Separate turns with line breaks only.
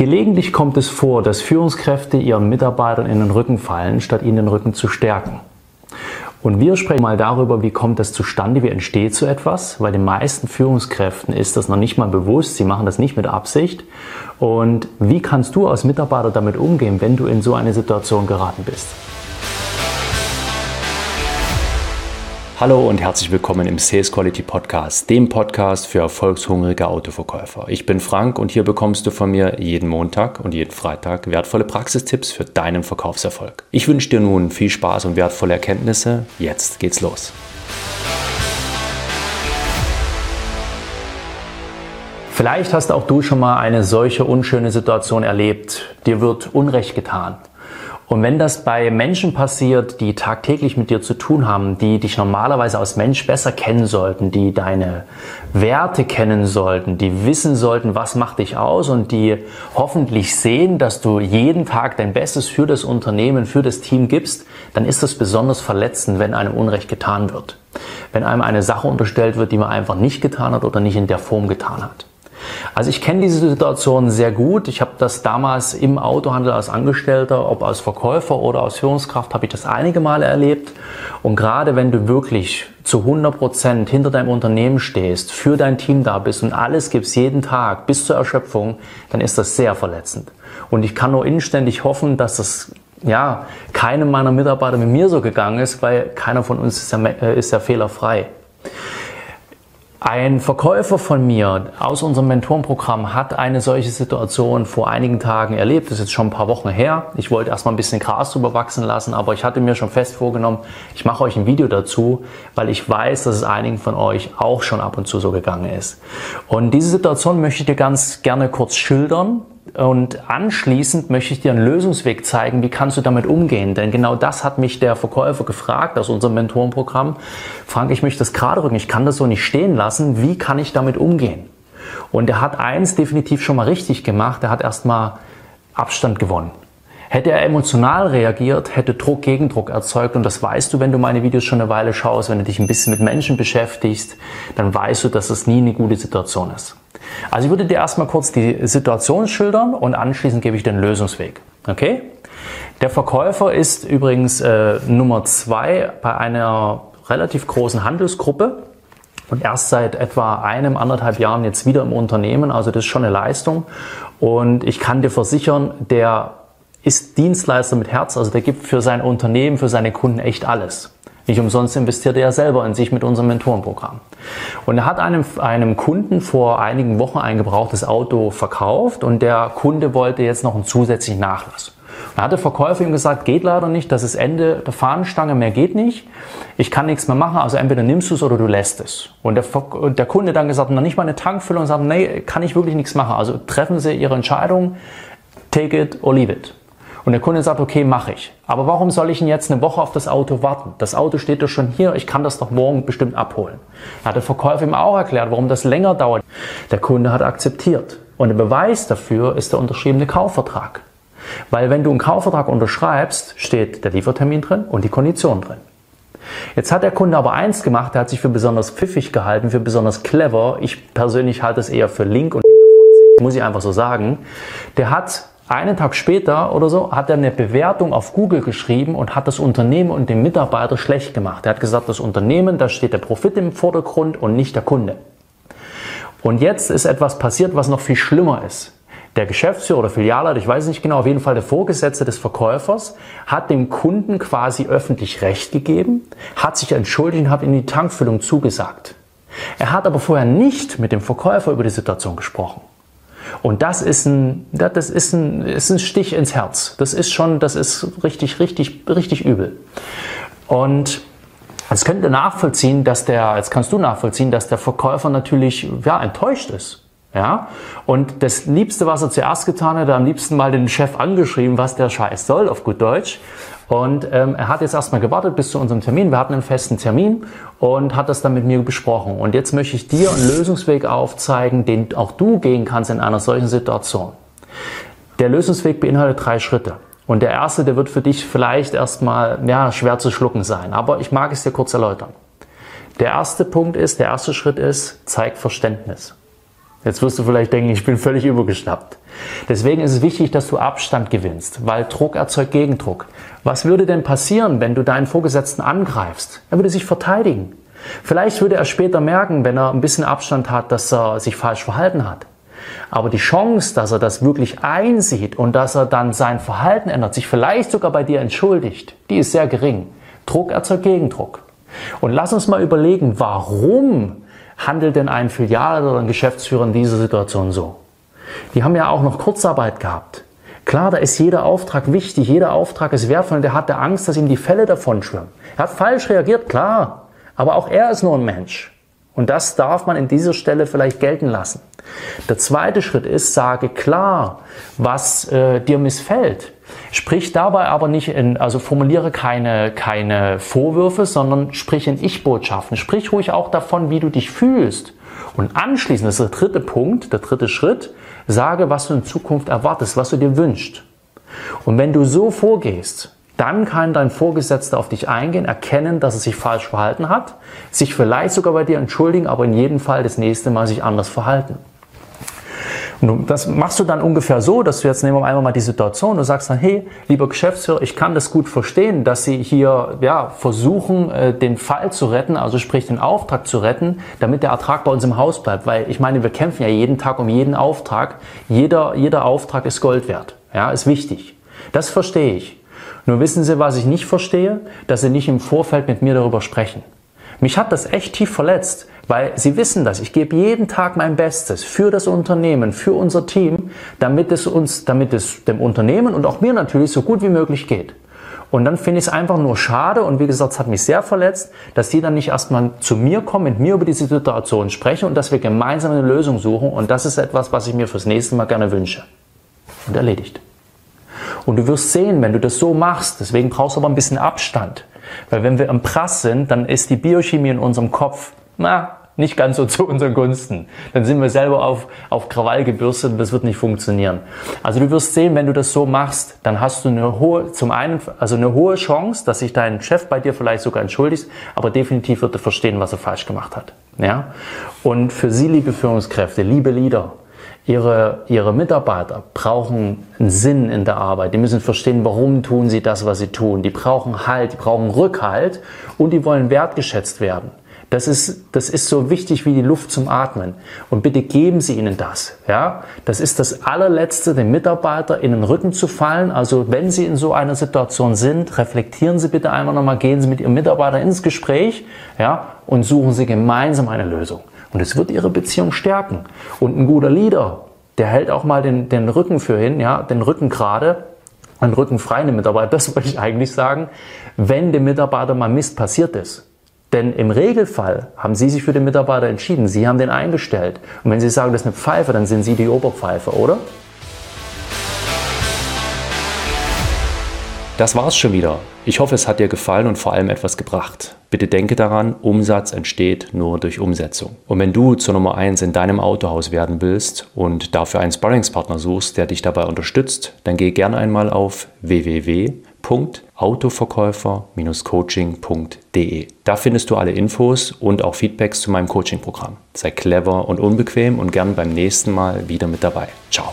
Gelegentlich kommt es vor, dass Führungskräfte ihren Mitarbeitern in den Rücken fallen, statt ihnen den Rücken zu stärken. Und wir sprechen mal darüber, wie kommt das zustande, wie entsteht so etwas, weil den meisten Führungskräften ist das noch nicht mal bewusst, sie machen das nicht mit Absicht. Und wie kannst du als Mitarbeiter damit umgehen, wenn du in so eine Situation geraten bist? Hallo und herzlich willkommen im Sales Quality Podcast, dem Podcast für erfolgshungrige Autoverkäufer. Ich bin Frank und hier bekommst du von mir jeden Montag und jeden Freitag wertvolle Praxistipps für deinen Verkaufserfolg. Ich wünsche dir nun viel Spaß und wertvolle Erkenntnisse. Jetzt geht's los. Vielleicht hast auch du schon mal eine solche unschöne Situation erlebt. Dir wird Unrecht getan. Und wenn das bei Menschen passiert, die tagtäglich mit dir zu tun haben, die dich normalerweise als Mensch besser kennen sollten, die deine Werte kennen sollten, die wissen sollten, was macht dich aus und die hoffentlich sehen, dass du jeden Tag dein Bestes für das Unternehmen, für das Team gibst, dann ist das besonders verletzend, wenn einem Unrecht getan wird. Wenn einem eine Sache unterstellt wird, die man einfach nicht getan hat oder nicht in der Form getan hat. Also ich kenne diese Situation sehr gut. Ich habe das damals im Autohandel als Angestellter, ob als Verkäufer oder als Führungskraft, habe ich das einige Male erlebt. Und gerade wenn du wirklich zu 100 Prozent hinter deinem Unternehmen stehst, für dein Team da bist und alles gibst jeden Tag bis zur Erschöpfung, dann ist das sehr verletzend. Und ich kann nur inständig hoffen, dass das ja, keinem meiner Mitarbeiter mit mir so gegangen ist, weil keiner von uns ist ja, äh, ist ja fehlerfrei. Ein Verkäufer von mir aus unserem Mentorenprogramm hat eine solche Situation vor einigen Tagen erlebt. Das ist jetzt schon ein paar Wochen her. Ich wollte erstmal ein bisschen Gras drüber wachsen lassen, aber ich hatte mir schon fest vorgenommen, ich mache euch ein Video dazu, weil ich weiß, dass es einigen von euch auch schon ab und zu so gegangen ist. Und diese Situation möchte ich dir ganz gerne kurz schildern, und anschließend möchte ich dir einen Lösungsweg zeigen, wie kannst du damit umgehen. Denn genau das hat mich der Verkäufer gefragt aus unserem Mentorenprogramm. Frank, ich möchte das gerade rücken, ich kann das so nicht stehen lassen. Wie kann ich damit umgehen? Und er hat eins definitiv schon mal richtig gemacht. Er hat erstmal Abstand gewonnen. Hätte er emotional reagiert, hätte Druck Gegendruck erzeugt und das weißt du, wenn du meine Videos schon eine Weile schaust, wenn du dich ein bisschen mit Menschen beschäftigst, dann weißt du, dass es nie eine gute Situation ist. Also ich würde dir erstmal kurz die Situation schildern und anschließend gebe ich den Lösungsweg. Okay? Der Verkäufer ist übrigens äh, Nummer zwei bei einer relativ großen Handelsgruppe und erst seit etwa einem, anderthalb Jahren jetzt wieder im Unternehmen. Also das ist schon eine Leistung. Und ich kann dir versichern, der ist Dienstleister mit Herz, also der gibt für sein Unternehmen, für seine Kunden echt alles. Nicht umsonst investiert er selber in sich mit unserem Mentorenprogramm. Und er hat einem, einem Kunden vor einigen Wochen ein gebrauchtes Auto verkauft und der Kunde wollte jetzt noch einen zusätzlichen Nachlass. Da hat der Verkäufer ihm gesagt, geht leider nicht, das ist Ende der Fahnenstange, mehr geht nicht. Ich kann nichts mehr machen, also entweder nimmst du es oder du lässt es. Und der, der Kunde dann gesagt, na nicht mal eine Tankfüllung und sagt, nee, kann ich wirklich nichts machen. Also treffen Sie Ihre Entscheidung, take it or leave it. Und der Kunde sagt, okay, mache ich. Aber warum soll ich denn jetzt eine Woche auf das Auto warten? Das Auto steht doch schon hier, ich kann das doch morgen bestimmt abholen. Da hat der Verkäufer ihm auch erklärt, warum das länger dauert. Der Kunde hat akzeptiert. Und der Beweis dafür ist der unterschriebene Kaufvertrag. Weil wenn du einen Kaufvertrag unterschreibst, steht der Liefertermin drin und die Kondition drin. Jetzt hat der Kunde aber eins gemacht, der hat sich für besonders pfiffig gehalten, für besonders clever. Ich persönlich halte es eher für link und muss ich einfach so sagen. Der hat einen Tag später oder so hat er eine Bewertung auf Google geschrieben und hat das Unternehmen und den Mitarbeiter schlecht gemacht. Er hat gesagt, das Unternehmen, da steht der Profit im Vordergrund und nicht der Kunde. Und jetzt ist etwas passiert, was noch viel schlimmer ist. Der Geschäftsführer oder Filialleiter, ich weiß nicht genau, auf jeden Fall der Vorgesetzte des Verkäufers, hat dem Kunden quasi öffentlich Recht gegeben, hat sich entschuldigt und hat ihm die Tankfüllung zugesagt. Er hat aber vorher nicht mit dem Verkäufer über die Situation gesprochen. Und das ist ein, das ist ein, ist ein Stich ins Herz. Das ist schon, das ist richtig, richtig, richtig übel. Und Jetzt könnt ihr nachvollziehen, dass der, jetzt kannst du nachvollziehen, dass der Verkäufer natürlich, ja, enttäuscht ist. Ja? Und das Liebste, was er zuerst getan hat, er am liebsten mal den Chef angeschrieben, was der Scheiß soll, auf gut Deutsch. Und ähm, er hat jetzt erstmal gewartet bis zu unserem Termin. Wir hatten einen festen Termin und hat das dann mit mir besprochen. Und jetzt möchte ich dir einen Lösungsweg aufzeigen, den auch du gehen kannst in einer solchen Situation. Der Lösungsweg beinhaltet drei Schritte. Und der erste, der wird für dich vielleicht erstmal ja, schwer zu schlucken sein. Aber ich mag es dir kurz erläutern. Der erste Punkt ist, der erste Schritt ist, zeig Verständnis. Jetzt wirst du vielleicht denken, ich bin völlig übergeschnappt. Deswegen ist es wichtig, dass du Abstand gewinnst, weil Druck erzeugt Gegendruck. Was würde denn passieren, wenn du deinen Vorgesetzten angreifst? Er würde sich verteidigen. Vielleicht würde er später merken, wenn er ein bisschen Abstand hat, dass er sich falsch verhalten hat. Aber die Chance, dass er das wirklich einsieht und dass er dann sein Verhalten ändert, sich vielleicht sogar bei dir entschuldigt, die ist sehr gering. Druck erzeugt Gegendruck. Und lass uns mal überlegen, warum handelt denn ein Filial oder ein Geschäftsführer in dieser Situation so? Die haben ja auch noch Kurzarbeit gehabt. Klar, da ist jeder Auftrag wichtig, jeder Auftrag ist wertvoll und der hatte Angst, dass ihm die Fälle davon schwimmen. Er hat falsch reagiert, klar. Aber auch er ist nur ein Mensch. Und das darf man in dieser Stelle vielleicht gelten lassen. Der zweite Schritt ist, sage klar, was äh, dir missfällt. Sprich dabei aber nicht in, also formuliere keine, keine Vorwürfe, sondern sprich in Ich-Botschaften. Sprich ruhig auch davon, wie du dich fühlst. Und anschließend, das ist der dritte Punkt, der dritte Schritt, sage, was du in Zukunft erwartest, was du dir wünschst. Und wenn du so vorgehst, dann kann dein Vorgesetzter auf dich eingehen, erkennen, dass er sich falsch verhalten hat, sich vielleicht sogar bei dir entschuldigen, aber in jedem Fall das nächste Mal sich anders verhalten. Und das machst du dann ungefähr so, dass du jetzt nehmen wir einmal mal die Situation, du sagst dann, hey, lieber Geschäftsführer, ich kann das gut verstehen, dass Sie hier ja, versuchen, äh, den Fall zu retten, also sprich den Auftrag zu retten, damit der Ertrag bei uns im Haus bleibt. Weil ich meine, wir kämpfen ja jeden Tag um jeden Auftrag. Jeder, jeder Auftrag ist Gold wert. Ja, ist wichtig. Das verstehe ich. Nur wissen Sie, was ich nicht verstehe? Dass Sie nicht im Vorfeld mit mir darüber sprechen. Mich hat das echt tief verletzt, weil Sie wissen das. Ich gebe jeden Tag mein Bestes für das Unternehmen, für unser Team, damit es uns, damit es dem Unternehmen und auch mir natürlich so gut wie möglich geht. Und dann finde ich es einfach nur schade und wie gesagt, es hat mich sehr verletzt, dass die dann nicht erstmal zu mir kommen, mit mir über diese Situation sprechen und dass wir gemeinsam eine Lösung suchen. Und das ist etwas, was ich mir fürs nächste Mal gerne wünsche. Und erledigt. Und du wirst sehen, wenn du das so machst, deswegen brauchst du aber ein bisschen Abstand. Weil wenn wir im Prass sind, dann ist die Biochemie in unserem Kopf, na, nicht ganz so zu unseren Gunsten. Dann sind wir selber auf, auf Krawall gebürstet und das wird nicht funktionieren. Also du wirst sehen, wenn du das so machst, dann hast du eine hohe, zum einen, also eine hohe Chance, dass sich dein Chef bei dir vielleicht sogar entschuldigt, aber definitiv wird er verstehen, was er falsch gemacht hat. Ja? Und für Sie, liebe Führungskräfte, liebe Leader, Ihre, ihre Mitarbeiter brauchen einen Sinn in der Arbeit. Die müssen verstehen, warum tun sie das, was sie tun. Die brauchen Halt, die brauchen Rückhalt und die wollen wertgeschätzt werden. Das ist, das ist so wichtig wie die Luft zum Atmen. Und bitte geben Sie ihnen das. Ja? Das ist das allerletzte, dem Mitarbeiter in den Rücken zu fallen. Also wenn Sie in so einer Situation sind, reflektieren Sie bitte einmal nochmal, gehen Sie mit Ihrem Mitarbeiter ins Gespräch ja? und suchen Sie gemeinsam eine Lösung. Und es wird ihre Beziehung stärken. Und ein guter Leader, der hält auch mal den, den Rücken für hin, ja, den Rücken gerade, einen Rücken frei dem Mitarbeiter, das wollte ich eigentlich sagen, wenn dem Mitarbeiter mal Mist passiert ist. Denn im Regelfall haben Sie sich für den Mitarbeiter entschieden, Sie haben den eingestellt. Und wenn Sie sagen, das ist eine Pfeife, dann sind Sie die Oberpfeife, oder?
Das war's schon wieder. Ich hoffe, es hat dir gefallen und vor allem etwas gebracht. Bitte denke daran, Umsatz entsteht nur durch Umsetzung. Und wenn du zur Nummer 1 in deinem Autohaus werden willst und dafür einen Sparringspartner suchst, der dich dabei unterstützt, dann geh gerne einmal auf www.autoverkäufer-coaching.de. Da findest du alle Infos und auch Feedbacks zu meinem Coaching-Programm. Sei clever und unbequem und gern beim nächsten Mal wieder mit dabei. Ciao.